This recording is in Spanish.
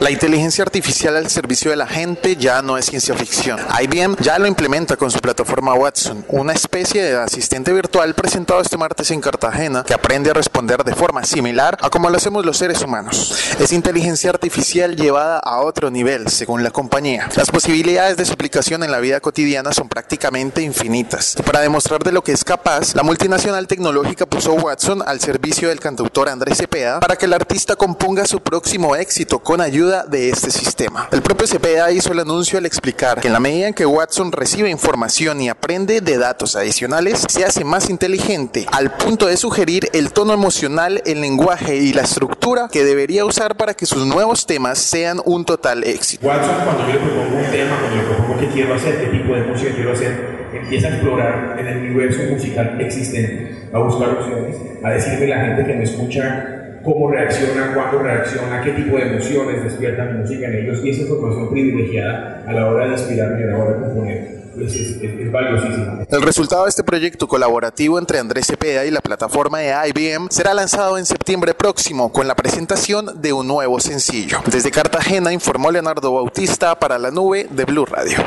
La inteligencia artificial al servicio de la gente ya no es ciencia ficción. IBM ya lo implementa con su plataforma Watson, una especie de asistente virtual presentado este martes en Cartagena que aprende a responder de forma similar a como lo hacemos los seres humanos. Es inteligencia artificial llevada a otro nivel, según la compañía. Las posibilidades de su aplicación en la vida cotidiana son prácticamente infinitas. Para demostrar de lo que es capaz, la multinacional tecnológica puso Watson al servicio del cantautor Andrés Cepeda para que el artista componga su próximo éxito con ayuda de este sistema. El propio CPA hizo el anuncio al explicar que en la medida en que Watson recibe información y aprende de datos adicionales, se hace más inteligente al punto de sugerir el tono emocional, el lenguaje y la estructura que debería usar para que sus nuevos temas sean un total éxito. Watson cuando yo le propongo un tema, cuando le propongo qué quiero hacer, qué tipo de música quiero hacer, empieza a explorar en el universo musical existente, a buscar opciones, a decirle a la gente que me escucha cómo reacciona, cuándo reacciona, qué tipo de emociones despierta mi música en ellos y esa información privilegiada a la hora de inspirarme y a la hora de componer. Pues es, es, valiosísima. El resultado de este proyecto colaborativo entre Andrés Cepeda y la plataforma de IBM será lanzado en septiembre próximo con la presentación de un nuevo sencillo. Desde Cartagena informó Leonardo Bautista para la nube de Blue Radio.